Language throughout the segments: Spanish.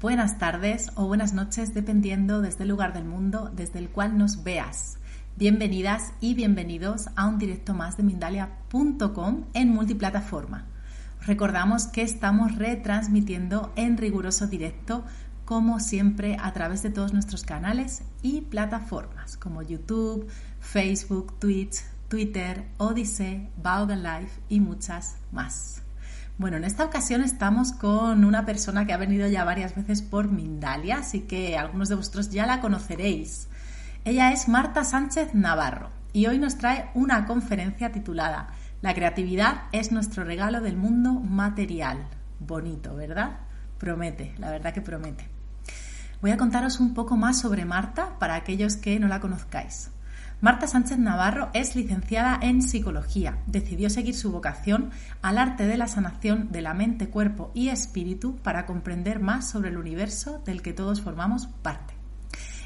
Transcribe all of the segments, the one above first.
buenas tardes o buenas noches, dependiendo desde el lugar del mundo desde el cual nos veas. Bienvenidas y bienvenidos a un directo más de Mindalia.com en multiplataforma. Recordamos que estamos retransmitiendo en riguroso directo, como siempre, a través de todos nuestros canales y plataformas como YouTube, Facebook, Twitch, Twitter, Odyssey, Vaughan Live y muchas más. Bueno, en esta ocasión estamos con una persona que ha venido ya varias veces por Mindalia, así que algunos de vosotros ya la conoceréis. Ella es Marta Sánchez Navarro y hoy nos trae una conferencia titulada La creatividad es nuestro regalo del mundo material. Bonito, ¿verdad? Promete, la verdad que promete. Voy a contaros un poco más sobre Marta para aquellos que no la conozcáis. Marta Sánchez Navarro es licenciada en psicología. Decidió seguir su vocación al arte de la sanación de la mente, cuerpo y espíritu para comprender más sobre el universo del que todos formamos parte.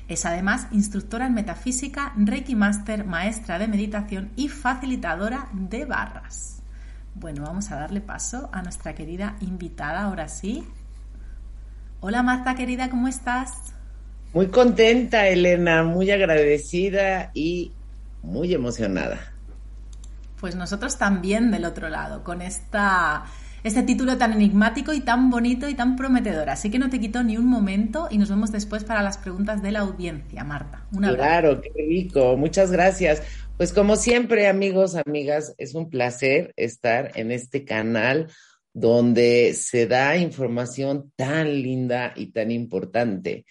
Es además instructora en metafísica, Reiki Master, maestra de meditación y facilitadora de barras. Bueno, vamos a darle paso a nuestra querida invitada ahora sí. Hola Marta querida, ¿cómo estás? Muy contenta, Elena, muy agradecida y muy emocionada. Pues nosotros también del otro lado, con esta, este título tan enigmático y tan bonito y tan prometedor. Así que no te quito ni un momento y nos vemos después para las preguntas de la audiencia, Marta. Una claro, qué rico. Muchas gracias. Pues como siempre, amigos, amigas, es un placer estar en este canal donde se da información tan linda y tan importante.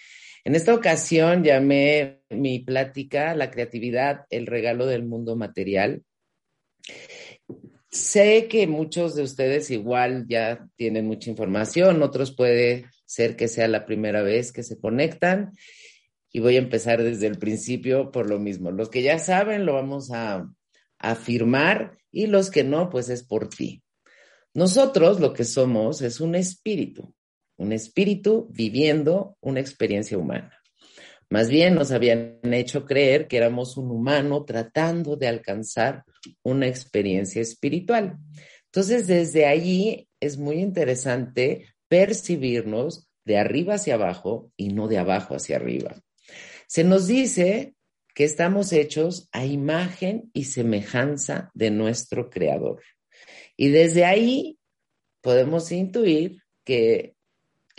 En esta ocasión llamé mi plática La creatividad, el regalo del mundo material. Sé que muchos de ustedes igual ya tienen mucha información, otros puede ser que sea la primera vez que se conectan y voy a empezar desde el principio por lo mismo. Los que ya saben lo vamos a afirmar y los que no, pues es por ti. Nosotros lo que somos es un espíritu un espíritu viviendo una experiencia humana. Más bien nos habían hecho creer que éramos un humano tratando de alcanzar una experiencia espiritual. Entonces, desde allí es muy interesante percibirnos de arriba hacia abajo y no de abajo hacia arriba. Se nos dice que estamos hechos a imagen y semejanza de nuestro Creador. Y desde ahí podemos intuir que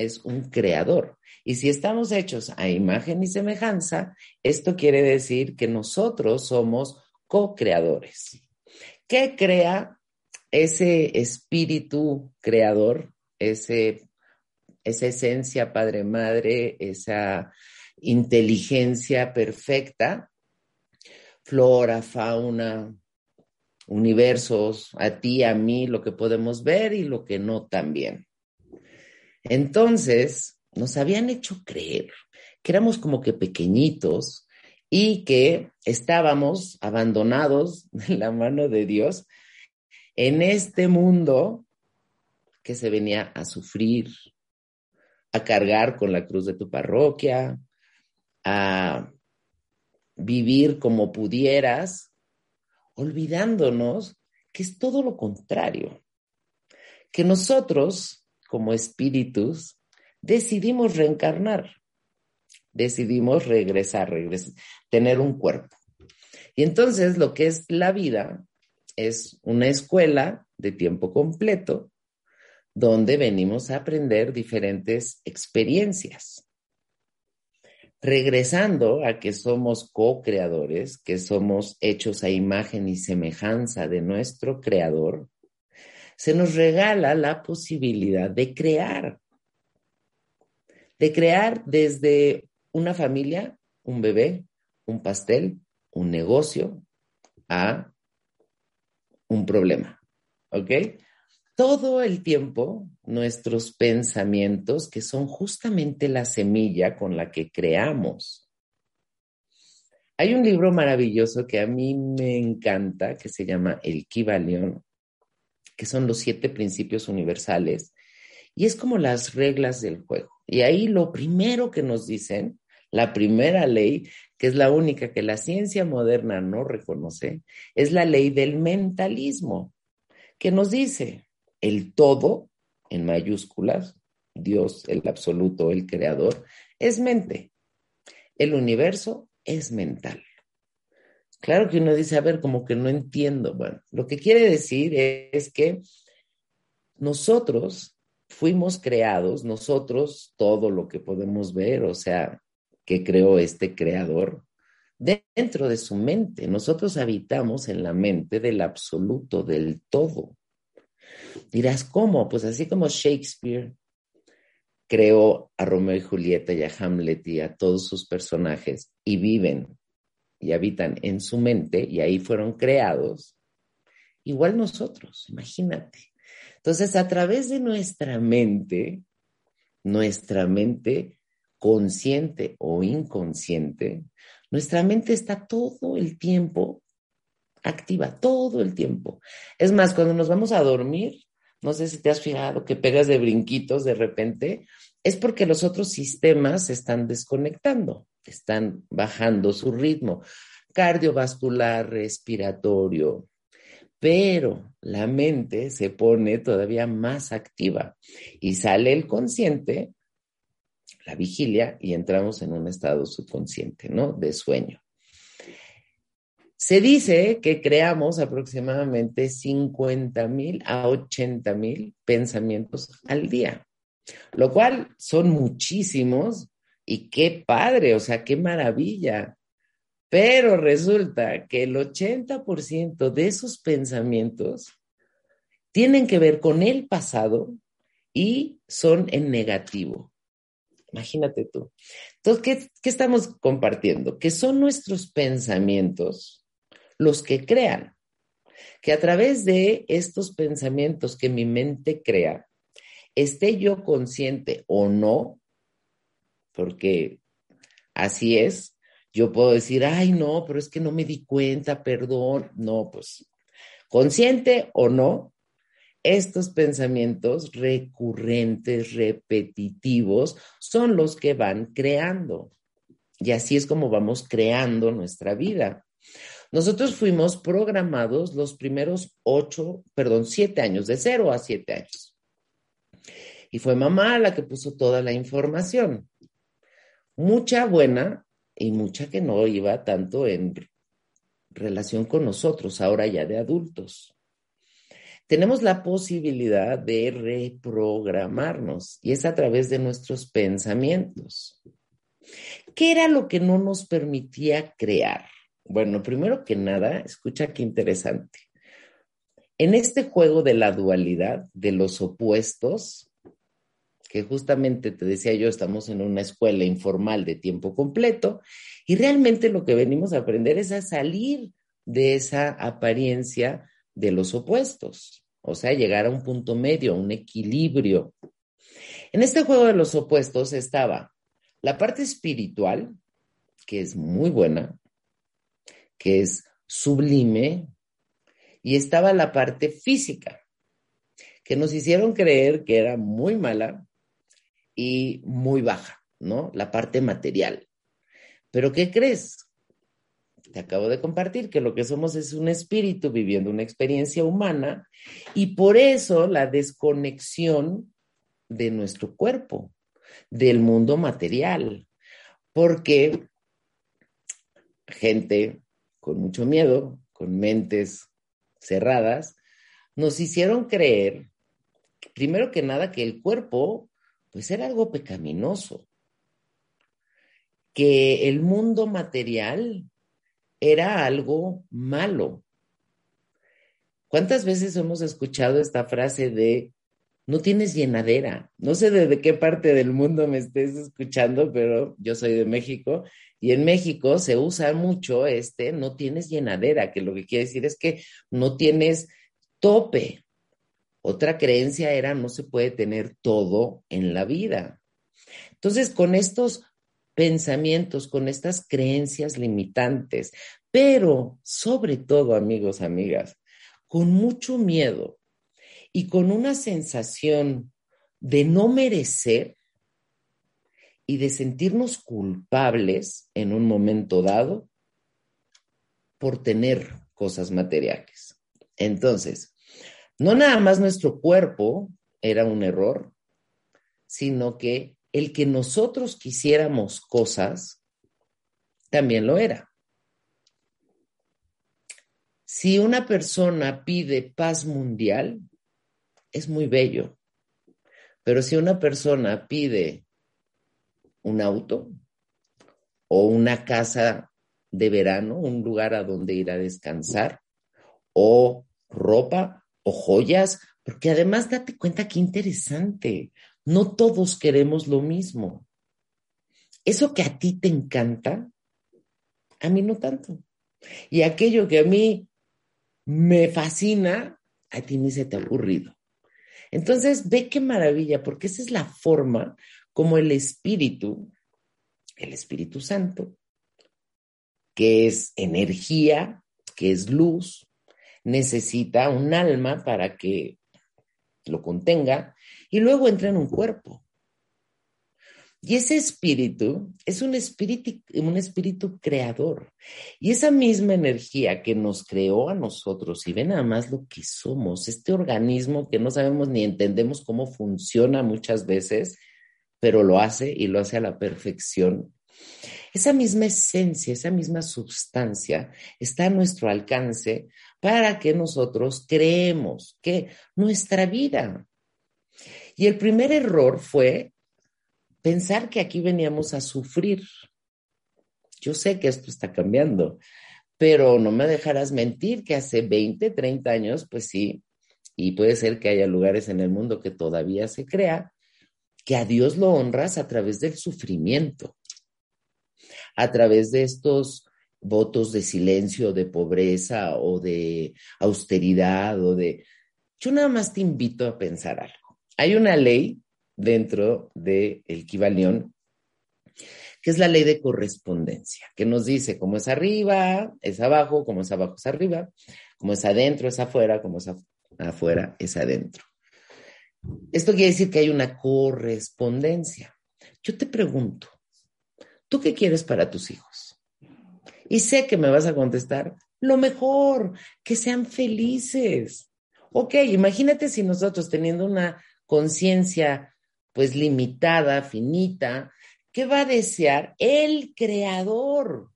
es un creador. Y si estamos hechos a imagen y semejanza, esto quiere decir que nosotros somos co-creadores. ¿Qué crea ese espíritu creador, ese, esa esencia padre-madre, esa inteligencia perfecta? Flora, fauna, universos, a ti, a mí, lo que podemos ver y lo que no también. Entonces, nos habían hecho creer que éramos como que pequeñitos y que estábamos abandonados de la mano de Dios en este mundo que se venía a sufrir, a cargar con la cruz de tu parroquia, a vivir como pudieras, olvidándonos que es todo lo contrario, que nosotros como espíritus, decidimos reencarnar, decidimos regresar, tener un cuerpo. Y entonces lo que es la vida es una escuela de tiempo completo donde venimos a aprender diferentes experiencias. Regresando a que somos co-creadores, que somos hechos a imagen y semejanza de nuestro creador, se nos regala la posibilidad de crear, de crear desde una familia, un bebé, un pastel, un negocio, a un problema. ¿Ok? Todo el tiempo nuestros pensamientos, que son justamente la semilla con la que creamos. Hay un libro maravilloso que a mí me encanta, que se llama El Kibalión, que son los siete principios universales, y es como las reglas del juego. Y ahí lo primero que nos dicen, la primera ley, que es la única que la ciencia moderna no reconoce, es la ley del mentalismo, que nos dice el todo, en mayúsculas, Dios, el absoluto, el creador, es mente. El universo es mental. Claro que uno dice, a ver, como que no entiendo. Bueno, lo que quiere decir es que nosotros fuimos creados, nosotros, todo lo que podemos ver, o sea, que creó este creador, dentro de su mente. Nosotros habitamos en la mente del absoluto, del todo. Dirás, ¿cómo? Pues así como Shakespeare creó a Romeo y Julieta y a Hamlet y a todos sus personajes y viven y habitan en su mente y ahí fueron creados, igual nosotros, imagínate. Entonces, a través de nuestra mente, nuestra mente consciente o inconsciente, nuestra mente está todo el tiempo activa, todo el tiempo. Es más, cuando nos vamos a dormir, no sé si te has fijado que pegas de brinquitos de repente, es porque los otros sistemas se están desconectando, están bajando su ritmo cardiovascular, respiratorio, pero la mente se pone todavía más activa y sale el consciente, la vigilia, y entramos en un estado subconsciente, ¿no? De sueño. Se dice que creamos aproximadamente 50 mil a 80 mil pensamientos al día, lo cual son muchísimos y qué padre, o sea, qué maravilla. Pero resulta que el 80% de esos pensamientos tienen que ver con el pasado y son en negativo. Imagínate tú. Entonces, ¿qué, ¿qué, estamos compartiendo? Que son nuestros pensamientos los que crean. Que a través de estos pensamientos que mi mente crea, esté yo consciente o no, porque así es, yo puedo decir, ay, no, pero es que no me di cuenta, perdón. No, pues, consciente o no, estos pensamientos recurrentes, repetitivos, son los que van creando. Y así es como vamos creando nuestra vida. Nosotros fuimos programados los primeros ocho, perdón, siete años, de cero a siete años. Y fue mamá la que puso toda la información. Mucha buena y mucha que no iba tanto en relación con nosotros, ahora ya de adultos. Tenemos la posibilidad de reprogramarnos y es a través de nuestros pensamientos. ¿Qué era lo que no nos permitía crear? Bueno, primero que nada, escucha qué interesante. En este juego de la dualidad, de los opuestos, que justamente te decía yo, estamos en una escuela informal de tiempo completo y realmente lo que venimos a aprender es a salir de esa apariencia de los opuestos, o sea, llegar a un punto medio, un equilibrio. En este juego de los opuestos estaba la parte espiritual, que es muy buena, que es sublime, y estaba la parte física, que nos hicieron creer que era muy mala y muy baja, ¿no? La parte material. Pero ¿qué crees? Te acabo de compartir que lo que somos es un espíritu viviendo una experiencia humana y por eso la desconexión de nuestro cuerpo, del mundo material, porque gente con mucho miedo, con mentes cerradas, nos hicieron creer, primero que nada, que el cuerpo, pues era algo pecaminoso, que el mundo material era algo malo. ¿Cuántas veces hemos escuchado esta frase de no tienes llenadera? No sé de qué parte del mundo me estés escuchando, pero yo soy de México y en México se usa mucho este, no tienes llenadera, que lo que quiere decir es que no tienes tope. Otra creencia era no se puede tener todo en la vida. Entonces, con estos pensamientos, con estas creencias limitantes, pero sobre todo, amigos, amigas, con mucho miedo y con una sensación de no merecer, y de sentirnos culpables en un momento dado por tener cosas materiales. Entonces, no nada más nuestro cuerpo era un error, sino que el que nosotros quisiéramos cosas también lo era. Si una persona pide paz mundial, es muy bello. Pero si una persona pide un auto o una casa de verano, un lugar a donde ir a descansar, o ropa o joyas, porque además date cuenta qué interesante, no todos queremos lo mismo. Eso que a ti te encanta, a mí no tanto. Y aquello que a mí me fascina, a ti ni se te ha ocurrido. Entonces, ve qué maravilla, porque esa es la forma como el Espíritu, el Espíritu Santo, que es energía, que es luz, necesita un alma para que lo contenga y luego entra en un cuerpo. Y ese espíritu es un espíritu, un espíritu creador. Y esa misma energía que nos creó a nosotros, y ve nada más lo que somos, este organismo que no sabemos ni entendemos cómo funciona muchas veces, pero lo hace y lo hace a la perfección. Esa misma esencia, esa misma sustancia está a nuestro alcance para que nosotros creemos que nuestra vida. Y el primer error fue pensar que aquí veníamos a sufrir. Yo sé que esto está cambiando, pero no me dejarás mentir que hace 20, 30 años, pues sí, y puede ser que haya lugares en el mundo que todavía se crea, que a Dios lo honras a través del sufrimiento, a través de estos votos de silencio, de pobreza o de austeridad o de... Yo nada más te invito a pensar algo. Hay una ley dentro del de Kibalión, que es la ley de correspondencia, que nos dice cómo es arriba, es abajo, como es abajo, es arriba, como es adentro, es afuera, como es afuera, es adentro. Esto quiere decir que hay una correspondencia. Yo te pregunto, ¿tú qué quieres para tus hijos? Y sé que me vas a contestar, lo mejor, que sean felices. Ok, imagínate si nosotros teniendo una conciencia pues limitada, finita, ¿qué va a desear el creador?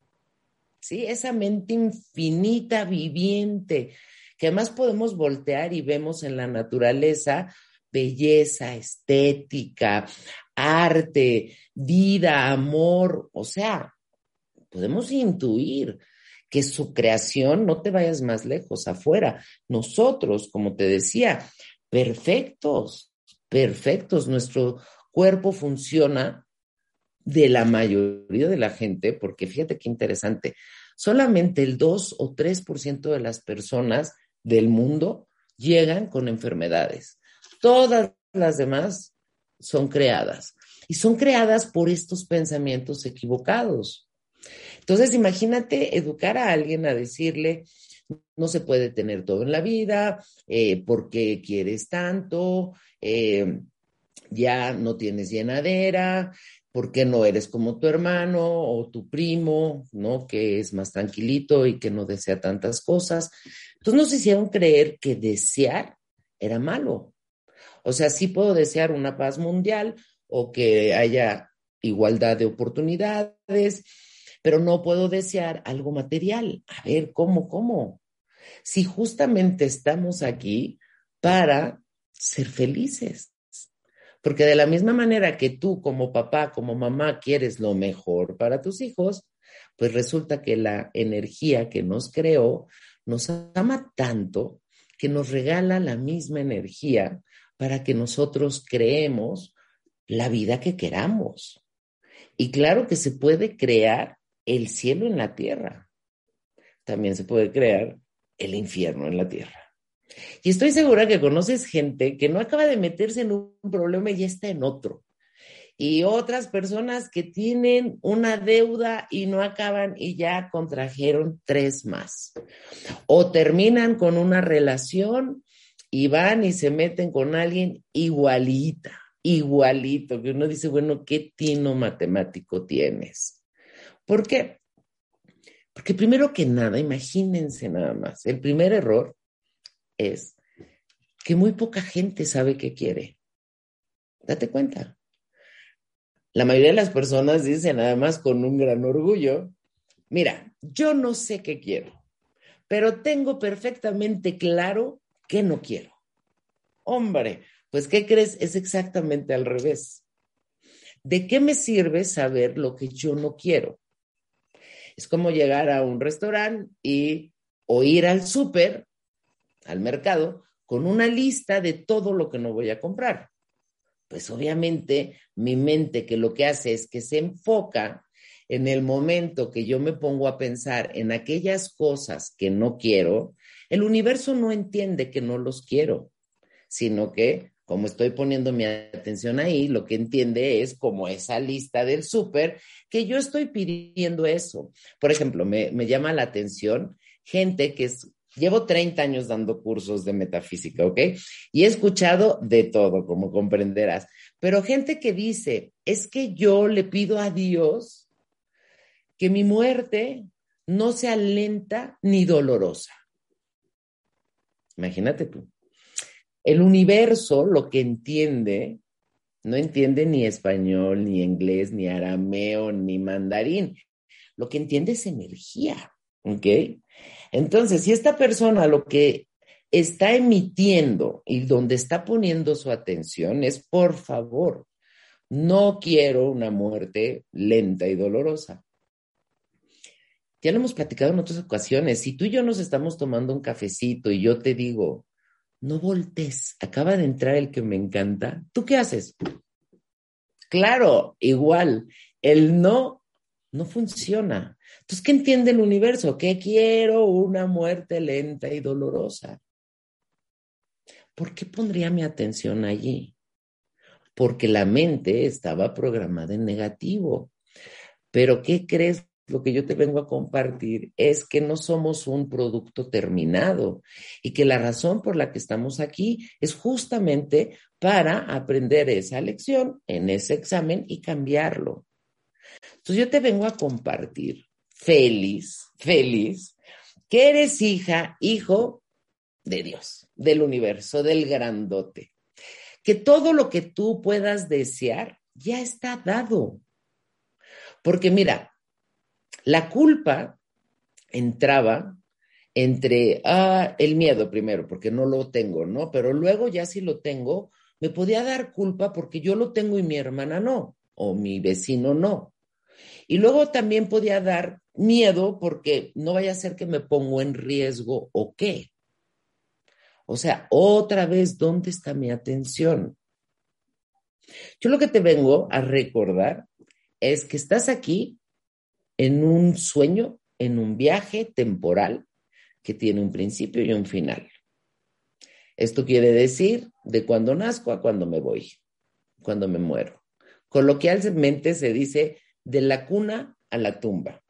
¿Sí? Esa mente infinita, viviente, que además podemos voltear y vemos en la naturaleza belleza, estética, arte, vida, amor, o sea, podemos intuir que su creación, no te vayas más lejos, afuera, nosotros, como te decía, perfectos, perfectos. Nuestro cuerpo funciona de la mayoría de la gente, porque fíjate qué interesante, solamente el 2 o 3% de las personas del mundo llegan con enfermedades. Todas las demás son creadas y son creadas por estos pensamientos equivocados. Entonces, imagínate educar a alguien a decirle, no se puede tener todo en la vida, eh, ¿por qué quieres tanto? Eh, ya no tienes llenadera, ¿por qué no eres como tu hermano o tu primo, ¿no? Que es más tranquilito y que no desea tantas cosas. Entonces nos hicieron creer que desear era malo. O sea, sí puedo desear una paz mundial o que haya igualdad de oportunidades, pero no puedo desear algo material. A ver, ¿cómo, cómo? Si justamente estamos aquí para ser felices. Porque de la misma manera que tú como papá, como mamá quieres lo mejor para tus hijos, pues resulta que la energía que nos creó nos ama tanto que nos regala la misma energía para que nosotros creemos la vida que queramos. Y claro que se puede crear el cielo en la tierra. También se puede crear el infierno en la tierra. Y estoy segura que conoces gente que no acaba de meterse en un problema y ya está en otro. Y otras personas que tienen una deuda y no acaban y ya contrajeron tres más. O terminan con una relación y van y se meten con alguien igualita, igualito, que uno dice, bueno, ¿qué tino matemático tienes? ¿Por qué? Porque primero que nada, imagínense nada más, el primer error es que muy poca gente sabe qué quiere. Date cuenta. La mayoría de las personas dicen además con un gran orgullo, mira, yo no sé qué quiero, pero tengo perfectamente claro qué no quiero. Hombre, pues ¿qué crees? Es exactamente al revés. ¿De qué me sirve saber lo que yo no quiero? Es como llegar a un restaurante y o ir al súper, al mercado, con una lista de todo lo que no voy a comprar. Pues obviamente mi mente que lo que hace es que se enfoca en el momento que yo me pongo a pensar en aquellas cosas que no quiero, el universo no entiende que no los quiero, sino que como estoy poniendo mi atención ahí, lo que entiende es como esa lista del súper que yo estoy pidiendo eso. Por ejemplo, me, me llama la atención gente que es, llevo 30 años dando cursos de metafísica, ¿ok? Y he escuchado de todo, como comprenderás, pero gente que dice, es que yo le pido a Dios que mi muerte no sea lenta ni dolorosa. Imagínate tú. El universo lo que entiende, no entiende ni español, ni inglés, ni arameo, ni mandarín. Lo que entiende es energía, ¿ok? Entonces, si esta persona lo que está emitiendo y donde está poniendo su atención es, por favor, no quiero una muerte lenta y dolorosa. Ya lo hemos platicado en otras ocasiones. Si tú y yo nos estamos tomando un cafecito y yo te digo, no voltees, acaba de entrar el que me encanta, ¿tú qué haces? Claro, igual, el no no funciona. Entonces, ¿qué entiende el universo? Que quiero una muerte lenta y dolorosa. ¿Por qué pondría mi atención allí? Porque la mente estaba programada en negativo. Pero ¿qué crees? Lo que yo te vengo a compartir es que no somos un producto terminado y que la razón por la que estamos aquí es justamente para aprender esa lección en ese examen y cambiarlo. Entonces yo te vengo a compartir, feliz, feliz, que eres hija, hijo de Dios, del universo, del grandote. Que todo lo que tú puedas desear ya está dado. Porque mira, la culpa entraba entre ah, el miedo primero, porque no lo tengo, ¿no? Pero luego ya si lo tengo, me podía dar culpa porque yo lo tengo y mi hermana no, o mi vecino no. Y luego también podía dar miedo porque no vaya a ser que me pongo en riesgo o qué. O sea, otra vez, ¿dónde está mi atención? Yo lo que te vengo a recordar es que estás aquí en un sueño, en un viaje temporal que tiene un principio y un final. Esto quiere decir de cuando nazco a cuando me voy, cuando me muero. Coloquialmente se dice de la cuna a la tumba.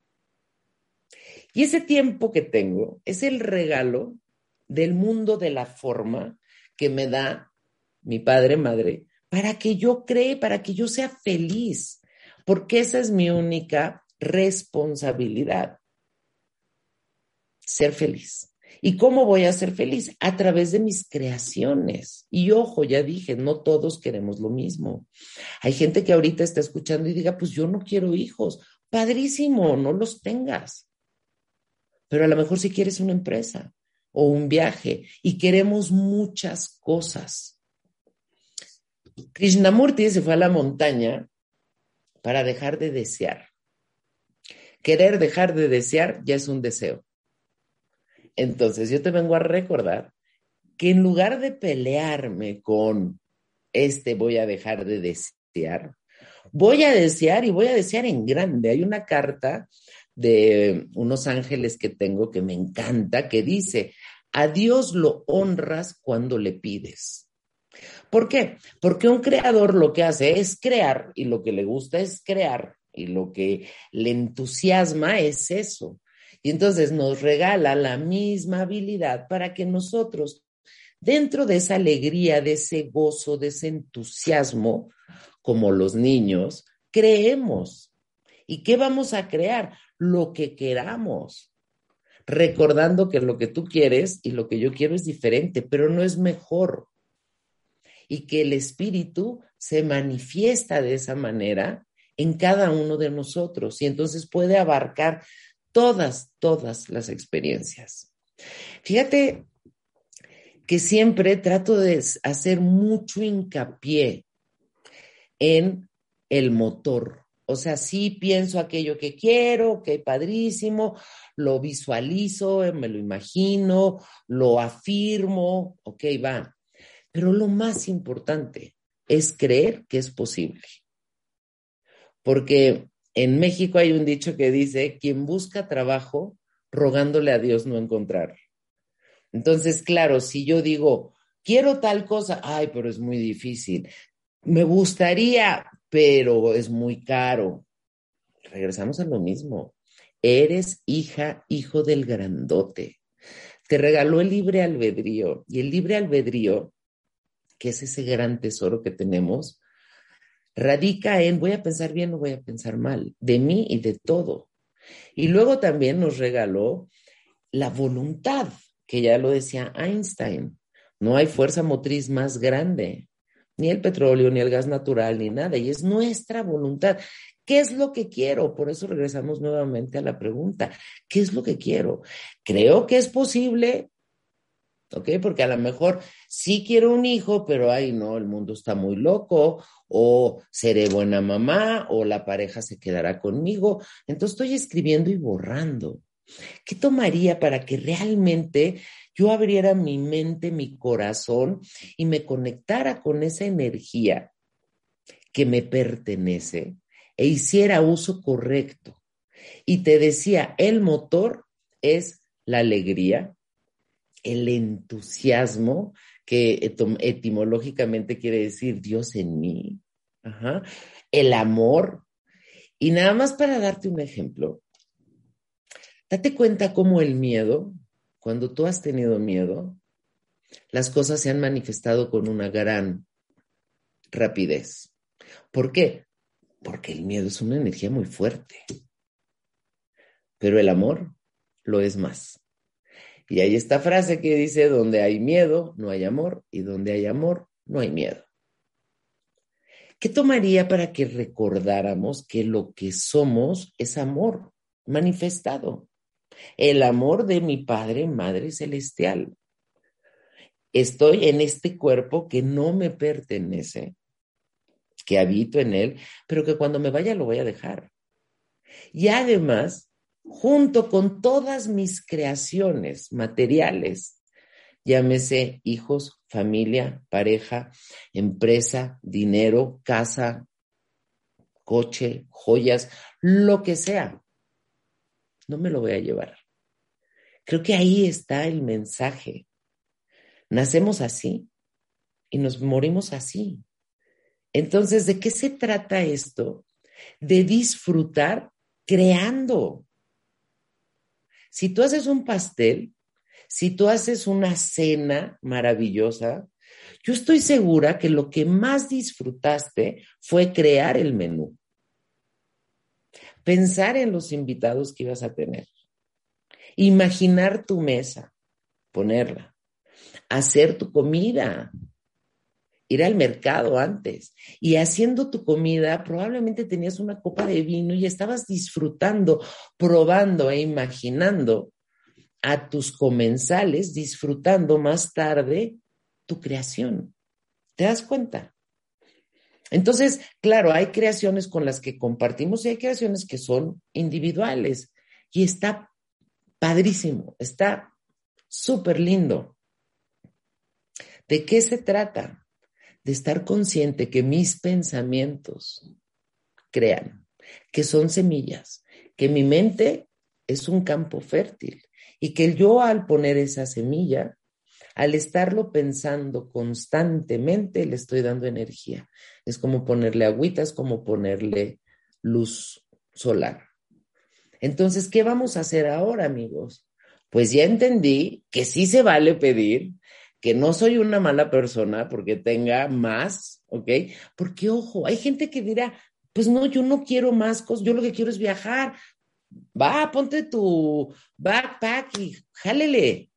Y ese tiempo que tengo es el regalo del mundo de la forma que me da mi padre, madre, para que yo cree, para que yo sea feliz, porque esa es mi única responsabilidad. Ser feliz. ¿Y cómo voy a ser feliz? A través de mis creaciones. Y ojo, ya dije, no todos queremos lo mismo. Hay gente que ahorita está escuchando y diga, pues yo no quiero hijos. Padrísimo, no los tengas. Pero a lo mejor si quieres una empresa o un viaje y queremos muchas cosas. Krishnamurti se fue a la montaña para dejar de desear. Querer dejar de desear ya es un deseo. Entonces yo te vengo a recordar que en lugar de pelearme con este voy a dejar de desear, voy a desear y voy a desear en grande. Hay una carta de unos ángeles que tengo que me encanta que dice, a Dios lo honras cuando le pides. ¿Por qué? Porque un creador lo que hace es crear y lo que le gusta es crear y lo que le entusiasma es eso. Y entonces nos regala la misma habilidad para que nosotros, dentro de esa alegría, de ese gozo, de ese entusiasmo, como los niños, creemos. ¿Y qué vamos a crear? Lo que queramos. Recordando que lo que tú quieres y lo que yo quiero es diferente, pero no es mejor. Y que el espíritu se manifiesta de esa manera en cada uno de nosotros y entonces puede abarcar todas, todas las experiencias. Fíjate que siempre trato de hacer mucho hincapié en el motor. O sea, sí pienso aquello que quiero, que padrísimo, lo visualizo, me lo imagino, lo afirmo, ok, va. Pero lo más importante es creer que es posible. Porque en México hay un dicho que dice, quien busca trabajo, rogándole a Dios no encontrar. Entonces, claro, si yo digo, quiero tal cosa, ay, pero es muy difícil. Me gustaría, pero es muy caro. Regresamos a lo mismo. Eres hija, hijo del grandote. Te regaló el libre albedrío y el libre albedrío, que es ese gran tesoro que tenemos, radica en voy a pensar bien o voy a pensar mal, de mí y de todo. Y luego también nos regaló la voluntad, que ya lo decía Einstein. No hay fuerza motriz más grande, ni el petróleo, ni el gas natural, ni nada. Y es nuestra voluntad. ¿Qué es lo que quiero? Por eso regresamos nuevamente a la pregunta. ¿Qué es lo que quiero? Creo que es posible, ¿ok? Porque a lo mejor sí quiero un hijo, pero ay, no, el mundo está muy loco, o seré buena mamá, o la pareja se quedará conmigo. Entonces estoy escribiendo y borrando. ¿Qué tomaría para que realmente yo abriera mi mente, mi corazón y me conectara con esa energía que me pertenece e hiciera uso correcto? Y te decía, el motor es la alegría, el entusiasmo, que etimológicamente quiere decir Dios en mí, el amor. Y nada más para darte un ejemplo, date cuenta cómo el miedo, cuando tú has tenido miedo, las cosas se han manifestado con una gran rapidez. ¿Por qué? Porque el miedo es una energía muy fuerte, pero el amor lo es más. Y hay esta frase que dice, donde hay miedo, no hay amor, y donde hay amor, no hay miedo. ¿Qué tomaría para que recordáramos que lo que somos es amor manifestado? El amor de mi Padre, Madre Celestial. Estoy en este cuerpo que no me pertenece, que habito en él, pero que cuando me vaya lo voy a dejar. Y además, junto con todas mis creaciones materiales, llámese hijos, familia, pareja, empresa, dinero, casa, coche, joyas, lo que sea. No me lo voy a llevar. Creo que ahí está el mensaje. Nacemos así y nos morimos así. Entonces, ¿de qué se trata esto? De disfrutar creando. Si tú haces un pastel, si tú haces una cena maravillosa, yo estoy segura que lo que más disfrutaste fue crear el menú, pensar en los invitados que ibas a tener, imaginar tu mesa, ponerla, hacer tu comida, ir al mercado antes y haciendo tu comida, probablemente tenías una copa de vino y estabas disfrutando, probando e imaginando a tus comensales, disfrutando más tarde tu creación. ¿Te das cuenta? Entonces, claro, hay creaciones con las que compartimos y hay creaciones que son individuales y está padrísimo, está súper lindo. ¿De qué se trata? De estar consciente que mis pensamientos crean, que son semillas, que mi mente es un campo fértil y que yo al poner esa semilla, al estarlo pensando constantemente, le estoy dando energía. Es como ponerle agüita, es como ponerle luz solar. Entonces, ¿qué vamos a hacer ahora, amigos? Pues ya entendí que sí se vale pedir, que no soy una mala persona porque tenga más, ¿ok? Porque, ojo, hay gente que dirá, pues no, yo no quiero más cosas, yo lo que quiero es viajar. Va, ponte tu backpack y jálele.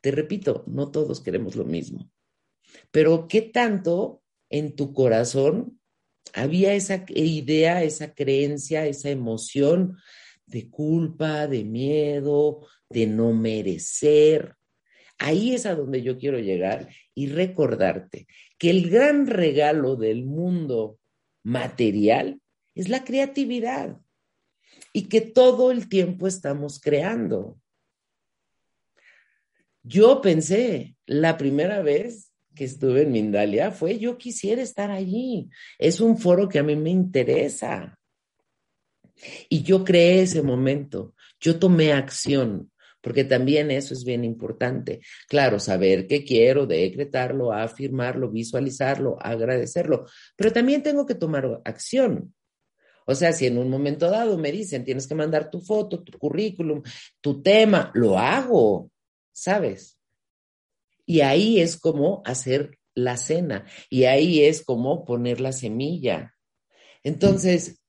Te repito, no todos queremos lo mismo. Pero, ¿qué tanto en tu corazón Había esa idea, esa creencia, esa emoción de culpa, de miedo, de no merecer. Ahí es a donde yo quiero llegar y recordarte que el gran regalo del mundo material es la creatividad y que todo el tiempo estamos creando. Yo pensé la primera vez que estuve en Mindalia fue yo quisiera estar allí. Es un foro que a mí me interesa. Y yo creé ese momento, yo tomé acción, porque también eso es bien importante. Claro, saber qué quiero, decretarlo, afirmarlo, visualizarlo, agradecerlo, pero también tengo que tomar acción. O sea, si en un momento dado me dicen, tienes que mandar tu foto, tu currículum, tu tema, lo hago, ¿sabes? Y ahí es como hacer la cena, y ahí es como poner la semilla. Entonces,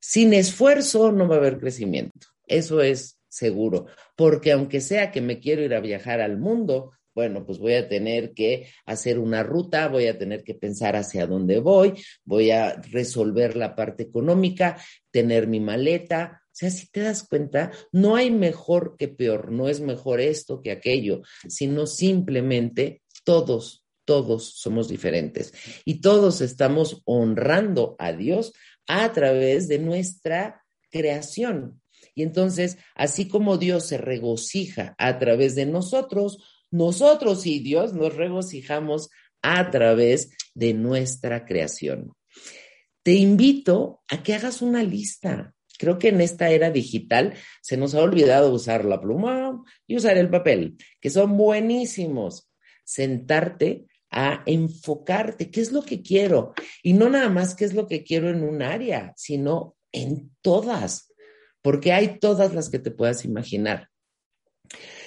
sin esfuerzo no va a haber crecimiento. Eso es seguro, porque aunque sea que me quiero ir a viajar al mundo, bueno, pues voy a tener que hacer una ruta, voy a tener que pensar hacia dónde voy, voy a resolver la parte económica, tener mi maleta. O sea, si te das cuenta, no hay mejor que peor, no es mejor esto que aquello, sino simplemente todos, todos somos diferentes y todos estamos honrando a Dios a través de nuestra creación. Y entonces, así como Dios se regocija a través de nosotros, nosotros y Dios nos regocijamos a través de nuestra creación. Te invito a que hagas una lista. Creo que en esta era digital se nos ha olvidado usar la pluma y usar el papel, que son buenísimos. Sentarte a enfocarte, qué es lo que quiero. Y no nada más qué es lo que quiero en un área, sino en todas porque hay todas las que te puedas imaginar.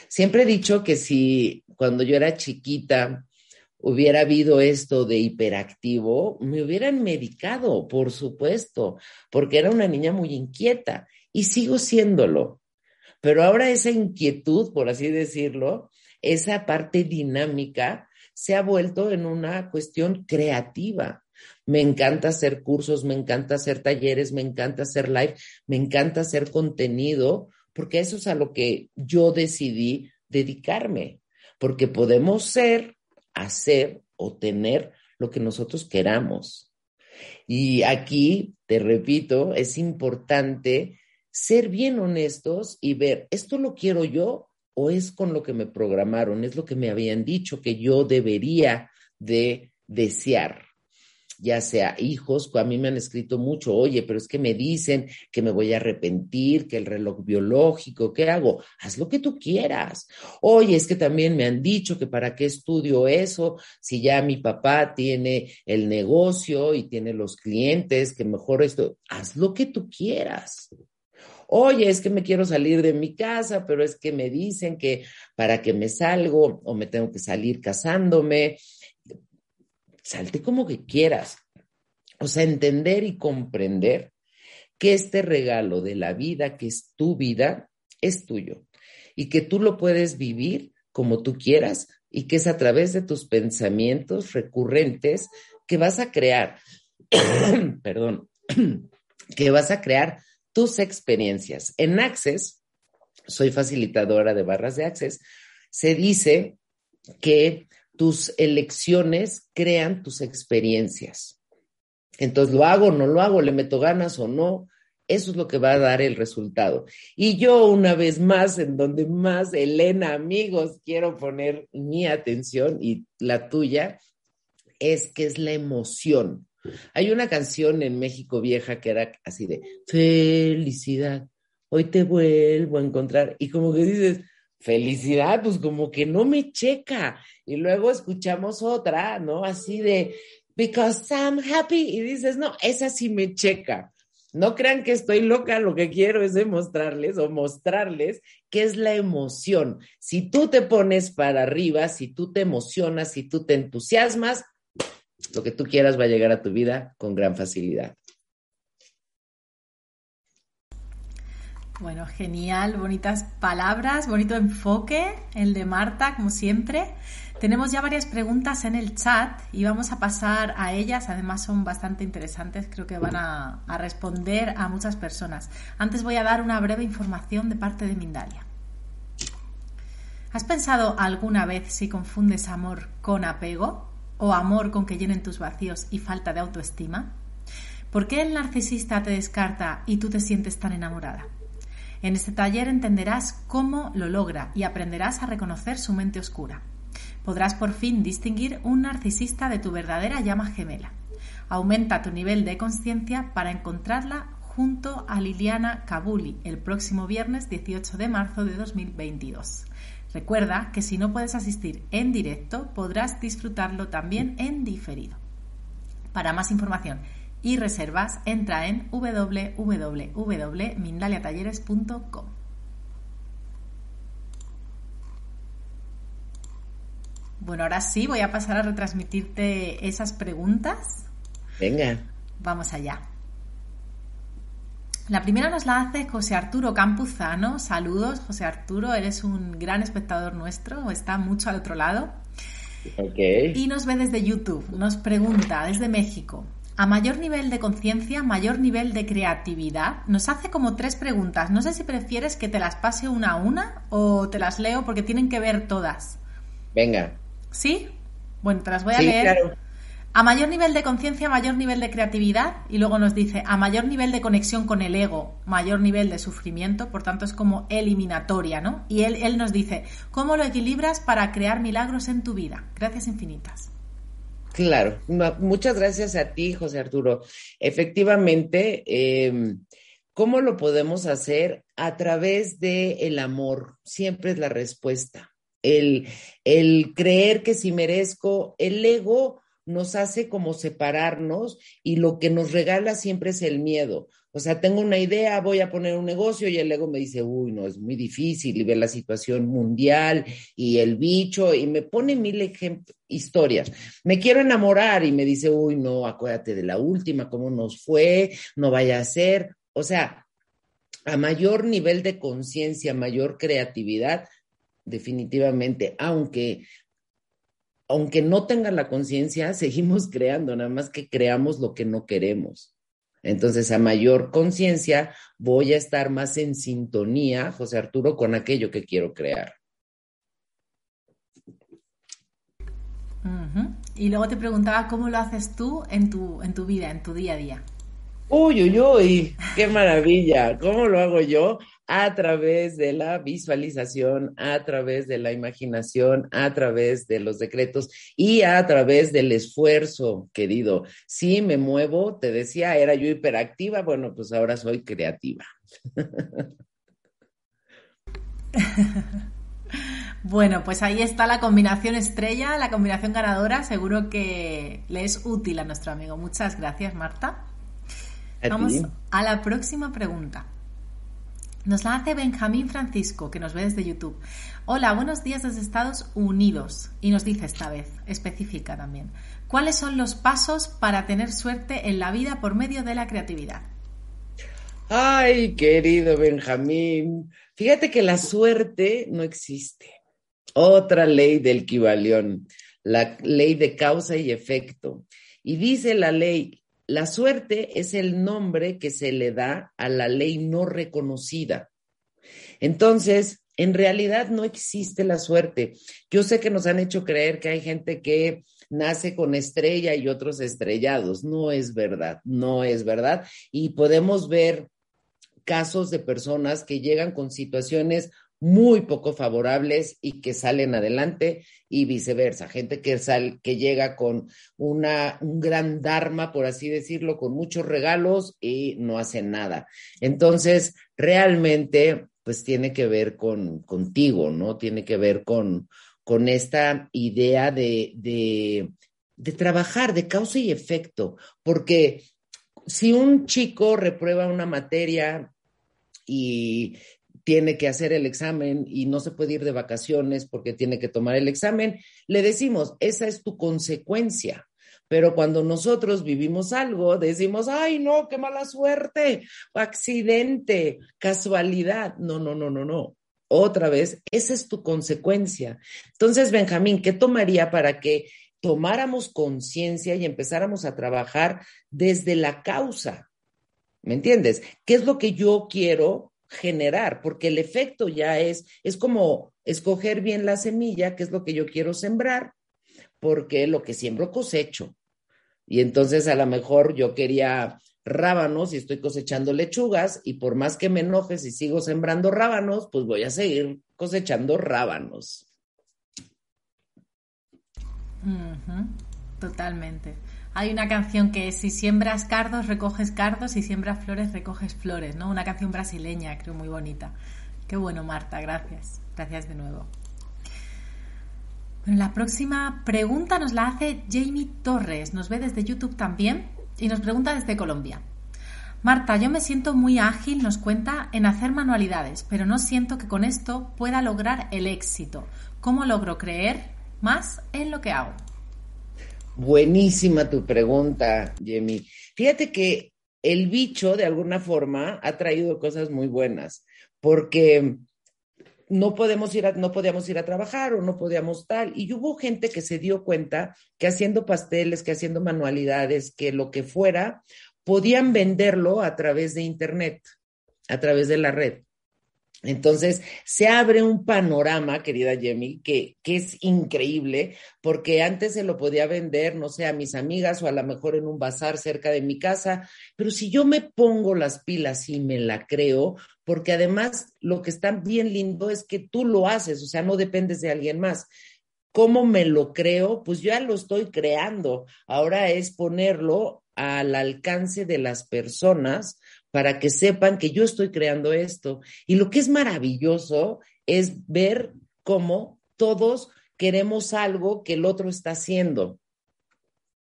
Siempre he dicho que si cuando yo era chiquita hubiera habido esto de hiperactivo, me hubieran medicado, por supuesto, porque era una niña muy inquieta y sigo siéndolo. Pero ahora esa inquietud, por así decirlo, esa parte dinámica, se ha vuelto en una cuestión creativa. Me encanta hacer cursos, me encanta hacer talleres, me encanta hacer live, me encanta hacer contenido, porque eso es a lo que yo decidí dedicarme, porque podemos ser, hacer o tener lo que nosotros queramos. Y aquí, te repito, es importante ser bien honestos y ver, ¿esto lo quiero yo o es con lo que me programaron? Es lo que me habían dicho que yo debería de desear ya sea hijos, a mí me han escrito mucho, oye, pero es que me dicen que me voy a arrepentir, que el reloj biológico, ¿qué hago? Haz lo que tú quieras. Oye, es que también me han dicho que para qué estudio eso, si ya mi papá tiene el negocio y tiene los clientes, que mejor esto, haz lo que tú quieras. Oye, es que me quiero salir de mi casa, pero es que me dicen que para que me salgo o me tengo que salir casándome salte como que quieras. O sea, entender y comprender que este regalo de la vida, que es tu vida, es tuyo y que tú lo puedes vivir como tú quieras y que es a través de tus pensamientos recurrentes que vas a crear, perdón, que vas a crear tus experiencias. En Access, soy facilitadora de barras de Access, se dice que tus elecciones crean tus experiencias. Entonces, ¿lo hago o no lo hago? ¿Le meto ganas o no? Eso es lo que va a dar el resultado. Y yo una vez más, en donde más, Elena, amigos, quiero poner mi atención y la tuya, es que es la emoción. Hay una canción en México vieja que era así de felicidad, hoy te vuelvo a encontrar. Y como que dices, felicidad, pues como que no me checa. Y luego escuchamos otra, ¿no? Así de, because I'm happy. Y dices, no, esa sí me checa. No crean que estoy loca, lo que quiero es demostrarles o mostrarles qué es la emoción. Si tú te pones para arriba, si tú te emocionas, si tú te entusiasmas, lo que tú quieras va a llegar a tu vida con gran facilidad. Bueno, genial, bonitas palabras, bonito enfoque, el de Marta, como siempre. Tenemos ya varias preguntas en el chat y vamos a pasar a ellas. Además son bastante interesantes, creo que van a, responder a muchas personas. Antes voy a dar una breve información de parte de Mindalia. ¿Has pensado alguna vez si confundes amor con apego o amor con que llenen tus vacíos y falta de autoestima? ¿Por qué el narcisista te descarta y tú te sientes tan enamorada? En este taller entenderás cómo lo logra y aprenderás a reconocer su mente oscura. Podrás por fin distinguir un narcisista de tu verdadera llama gemela. Aumenta tu nivel de conciencia para encontrarla junto a Liliana Kabuli el próximo viernes 18 de marzo de 2022. Recuerda que si no puedes asistir en directo, podrás disfrutarlo también en diferido. Para más información y reservas, entra en www.mindaliatalleres.com. Bueno, ahora sí voy a pasar a retransmitirte esas preguntas. Venga. Vamos allá. La primera nos la hace José Arturo Campuzano. Saludos, José Arturo, eres un gran espectador nuestro, está mucho al otro lado. Okay. Y nos ve desde YouTube, nos pregunta desde México. A mayor nivel de conciencia, mayor nivel de creatividad. Nos hace como tres preguntas. No sé si prefieres que te las pase una a una o te las leo porque tienen que ver todas. Venga. ¿Sí? Bueno, te las voy a Sí, leer. claro. A mayor nivel de conciencia, mayor nivel de creatividad. Y luego nos dice, a mayor nivel de conexión con el ego, mayor nivel de sufrimiento. Por tanto, es como eliminatoria, ¿no? Y él, él nos dice, ¿cómo lo equilibras para crear milagros en tu vida? Gracias infinitas. Claro, muchas gracias a ti, José Arturo. Efectivamente, eh, ¿cómo lo podemos hacer? A través del el amor, siempre es la respuesta. El, el creer que si merezco, el ego nos hace como separarnos y lo que nos regala siempre es el miedo. O sea, tengo una idea, voy a poner un negocio y el ego me dice, uy, no, es muy difícil y ve la situación mundial y el bicho y me pone mil historias. Me quiero enamorar y me dice, uy, no, acuérdate de la última, cómo nos fue, no vaya a ser. O sea, a mayor nivel de conciencia, mayor creatividad, definitivamente, aunque aunque no tenga la conciencia, seguimos creando, nada más que creamos lo que no queremos. Entonces, a mayor conciencia, voy a estar más en sintonía, José Arturo, con aquello que quiero crear. Y luego te preguntaba cómo lo haces tú en tu, en tu vida, en tu día a día. Uy, uy, uy, qué maravilla. ¿Cómo lo hago yo? A través de la visualización, a través de la imaginación, a través de los decretos y a través del esfuerzo, querido. Si me muevo, te decía, era yo hiperactiva, bueno, pues ahora soy creativa. Bueno, pues ahí está la combinación estrella, la combinación ganadora. Seguro que le es útil a nuestro amigo. Muchas gracias, Marta. A Vamos ti. a la próxima pregunta. Nos la hace Benjamín Francisco, que nos ve desde YouTube. Hola, buenos días desde Estados Unidos. Y nos dice esta vez, específica también. ¿Cuáles son los pasos para tener suerte en la vida por medio de la creatividad? Ay, querido Benjamín, fíjate que la suerte no existe. Otra ley del Kibalión, la ley de causa y efecto. Y dice la ley, la suerte es el nombre que se le da a la ley no reconocida. Entonces, en realidad no existe la suerte. Yo sé que nos han hecho creer que hay gente que nace con estrella y otros estrellados. No es verdad, no es verdad. Y podemos ver casos de personas que llegan con situaciones muy poco favorables y que salen adelante y viceversa. Gente que, sal, que llega con una, un gran dharma, por así decirlo, con muchos regalos y no hace nada. Entonces, realmente, pues tiene que ver con contigo, ¿no? Tiene que ver con, con esta idea de, de, de trabajar, de causa y efecto, porque si un chico reprueba una materia y tiene que hacer el examen y no se puede ir de vacaciones porque tiene que tomar el examen, le decimos, esa es tu consecuencia. Pero cuando nosotros vivimos algo, decimos, ay, no, qué mala suerte, accidente, casualidad. No, no, no, no, no. otra vez, esa es tu consecuencia. Entonces, Benjamín, ¿qué tomaría para que tomáramos conciencia y empezáramos a trabajar desde la causa? ¿Me entiendes? ¿Qué es lo que yo quiero generar? Porque el efecto ya es, es como escoger bien la semilla, que es lo que yo quiero sembrar, porque lo que siembro cosecho. Y entonces a lo mejor yo quería rábanos y estoy cosechando lechugas y por más que me enojes y sigo sembrando rábanos, pues voy a seguir cosechando rábanos. Totalmente. Hay una canción que es si siembras cardos, recoges cardos, si siembras flores, recoges flores, ¿no? Una canción brasileña, creo muy bonita. Qué bueno, Marta, gracias. Gracias de nuevo. Bueno, la próxima pregunta nos la hace Jamie Torres, nos ve desde YouTube también y nos pregunta desde Colombia. Marta, yo me siento muy ágil, nos cuenta, en hacer manualidades, pero no siento que con esto pueda lograr el éxito. ¿Cómo logro creer más en lo que hago? Buenísima tu pregunta, Jamie. Fíjate que el bicho, de alguna forma, ha traído cosas muy buenas, porque no podemos ir no podíamos ir a trabajar o no podíamos tal. Y hubo gente que se dio cuenta que haciendo pasteles, que haciendo manualidades, que lo que fuera, podían venderlo a través de Internet, a través de la red. Entonces, se abre un panorama, querida Jamie, que, que, es increíble, porque antes se lo podía vender, no sé, a mis amigas o a lo mejor en un bazar cerca de mi casa, pero si yo me pongo las pilas y me la creo, porque además lo que está bien lindo es que tú lo haces, o sea, no dependes de alguien más. ¿Cómo me lo creo? Pues ya lo estoy creando. Ahora es ponerlo al alcance de las personas para que sepan que yo estoy creando esto. Y lo que es maravilloso es ver cómo todos queremos algo que el otro está haciendo.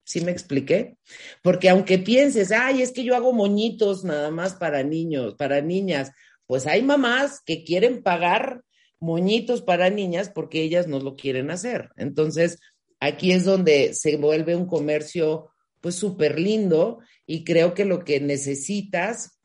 ¿Sí me expliqué? Porque aunque pienses, ay, es que yo hago moñitos nada más para niños, para niñas, pues hay mamás que quieren pagar moñitos para niñas porque ellas no lo quieren hacer. Entonces, aquí es donde se vuelve un comercio pues súper lindo y creo que lo que necesitas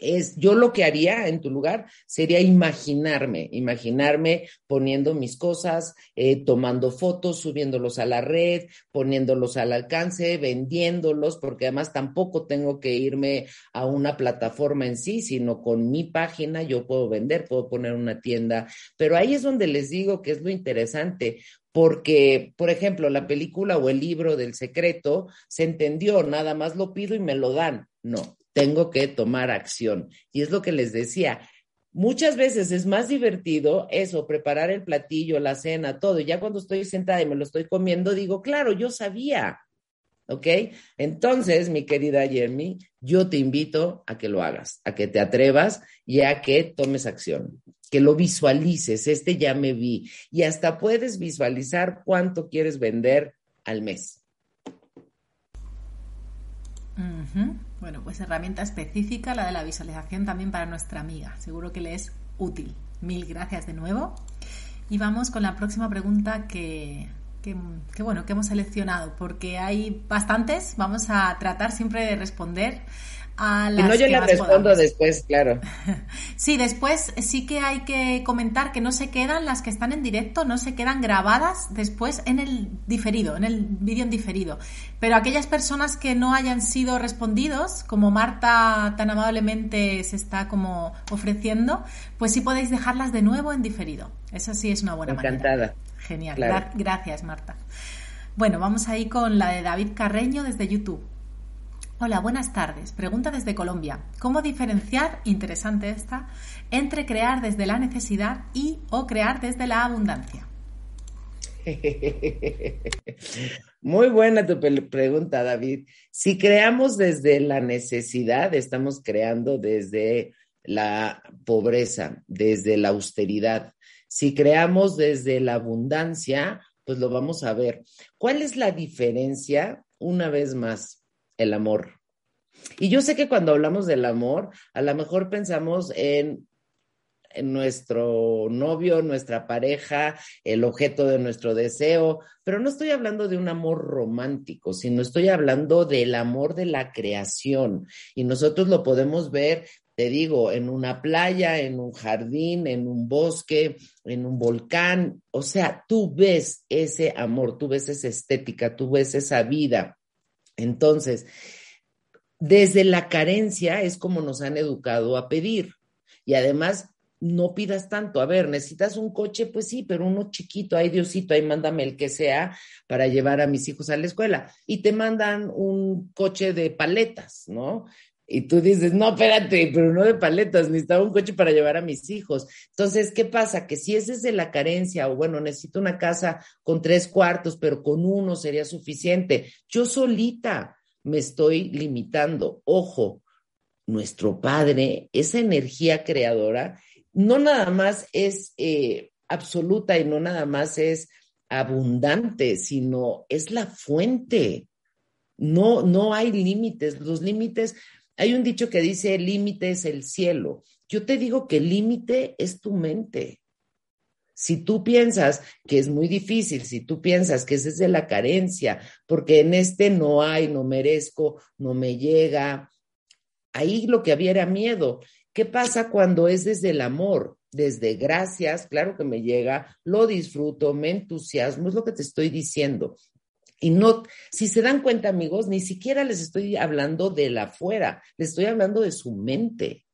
es, yo lo que haría en tu lugar sería imaginarme, imaginarme poniendo mis cosas, eh, tomando fotos, subiéndolos a la red, poniéndolos al alcance, vendiéndolos, porque además tampoco tengo que irme a una plataforma en sí, sino con mi página yo puedo vender, puedo poner una tienda, pero ahí es donde les digo que es lo interesante, porque, por ejemplo, la película o el libro del secreto se entendió, nada más lo pido y me lo dan. No, tengo que tomar acción. Y es lo que les decía. Muchas veces es más divertido eso, preparar el platillo, la cena, todo. Ya cuando estoy sentada y me lo estoy comiendo, digo, claro, yo sabía. ¿Ok? Entonces, mi querida Jeremy, yo te invito a que lo hagas, a que te atrevas y a que tomes acción, que lo visualices. Este ya me vi. Y hasta puedes visualizar cuánto quieres vender al mes. Bueno, pues herramienta específica, la de la visualización también para nuestra amiga. Seguro que le es útil. Mil gracias de nuevo. Y vamos con la próxima pregunta que, que, bueno, que hemos seleccionado, porque hay bastantes. Vamos a tratar siempre de responder a las no, yo le respondo después, claro. sí, después sí que hay que comentar que no se quedan las que están en directo, no se quedan grabadas después en el diferido, en el vídeo en diferido. Pero aquellas personas que no hayan sido respondidos, como Marta tan amablemente se está como ofreciendo, pues sí podéis dejarlas de nuevo en diferido. Eso sí es una buena Encantada. Genial. Gracias, Marta. Bueno, vamos ahí con la de David Carreño desde YouTube. Hola, buenas tardes. Pregunta desde Colombia. ¿Cómo diferenciar, interesante esta, entre crear desde la necesidad y o crear desde la abundancia? Muy buena tu pregunta, David. Si creamos desde la necesidad, estamos creando desde la pobreza, desde la austeridad. Si creamos desde la abundancia, pues lo vamos a ver. ¿Cuál es la diferencia? Una vez más, el amor. Y yo sé que cuando hablamos del amor, a lo mejor pensamos en, nuestro novio, nuestra pareja, el objeto de nuestro deseo, pero no estoy hablando de un amor romántico, sino estoy hablando del amor de la creación. Y nosotros lo podemos ver te digo, en una playa, en un jardín, en un bosque, en un volcán. O sea, tú ves ese amor, tú ves esa estética, tú ves esa vida. Entonces, desde la carencia es como nos han educado a pedir. Y además, no pidas tanto. A ver, necesitas un coche, pues sí, pero uno chiquito, ay Diosito, ahí mándame el que sea para llevar a mis hijos a la escuela. Y te mandan un coche de paletas, ¿no? Y tú dices, no, espérate, pero no de paletas, necesitaba un coche para llevar a mis hijos. Entonces, ¿qué pasa? Que si ese es de la carencia, o bueno, necesito una casa con tres cuartos, pero con uno sería suficiente. Yo solita me estoy limitando. Ojo, nuestro Padre, esa energía creadora, no nada más es eh, absoluta y no nada más es abundante, sino es la fuente. No, no hay límites. Los límites, hay un dicho que dice, el límite es el cielo. Yo te digo que el límite es tu mente. Si tú piensas que es muy difícil, si tú piensas que es desde la carencia, porque en este no hay, no merezco, no me llega, ahí lo que había era miedo. ¿Qué pasa cuando es desde el amor? Desde gracias, claro que me llega, lo disfruto, me entusiasmo, es lo que te estoy diciendo. Y no, si se dan cuenta, amigos, ni siquiera les estoy hablando de la afuera, les estoy hablando de su mente.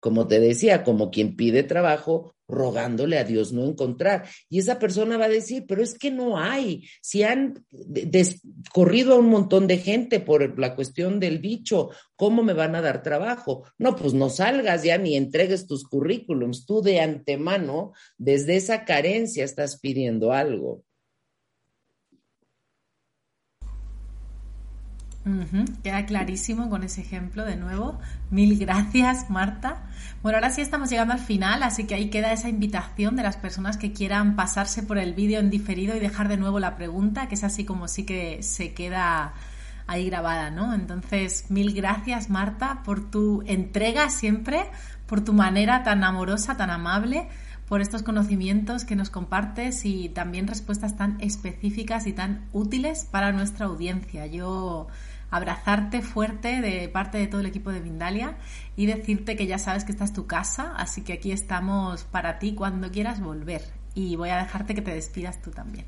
Como te decía, como quien pide trabajo, rogándole a Dios no encontrar. Y esa persona va a decir, pero es que no hay. Si han corrido a un montón de gente por la cuestión del bicho, ¿cómo me van a dar trabajo? No, pues no salgas ya ni entregues tus currículums. Tú de antemano, desde esa carencia, estás pidiendo algo. Queda clarísimo con ese ejemplo de nuevo. Mil gracias, Marta. Bueno, ahora sí estamos llegando al final, así que ahí queda esa invitación de las personas que quieran pasarse por el vídeo en diferido y dejar de nuevo la pregunta, que es así como sí que se queda ahí grabada, ¿no? Entonces, mil gracias, Marta, por tu entrega siempre, por tu manera tan amorosa, tan amable por estos conocimientos que nos compartes y también respuestas tan específicas y tan útiles para nuestra audiencia. Yo abrazarte fuerte de parte de todo el equipo de Mindalia y decirte que ya sabes que esta es tu casa, así que aquí estamos para ti cuando quieras volver. Y voy a dejarte que te despidas tú también.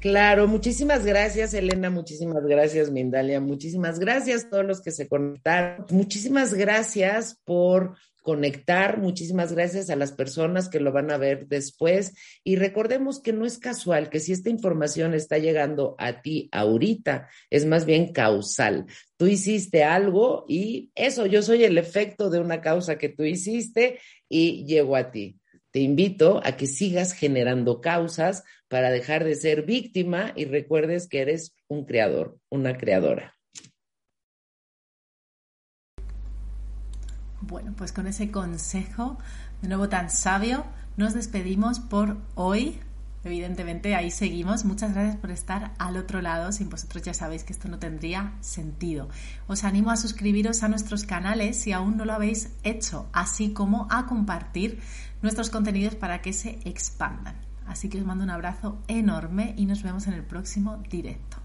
Claro, muchísimas gracias Elena, muchísimas gracias Mindalia, muchísimas gracias a todos los que se conectaron, muchísimas gracias por conectar. Muchísimas gracias a las personas que lo van a ver después. Y recordemos que no es casual, que si esta información está llegando a ti ahorita, es más bien causal. Tú hiciste algo y eso, yo soy el efecto de una causa que tú hiciste y llegó a ti. Te invito a que sigas generando causas para dejar de ser víctima y recuerdes que eres un creador, una creadora. Bueno, pues con ese consejo, de nuevo tan sabio, nos despedimos por hoy. Evidentemente ahí seguimos. Muchas gracias por estar al otro lado. Sin vosotros ya sabéis que esto no tendría sentido. Os animo a suscribiros a nuestros canales si aún no lo habéis hecho, así como a compartir nuestros contenidos para que se expandan. Así que os mando un abrazo enorme y nos vemos en el próximo directo.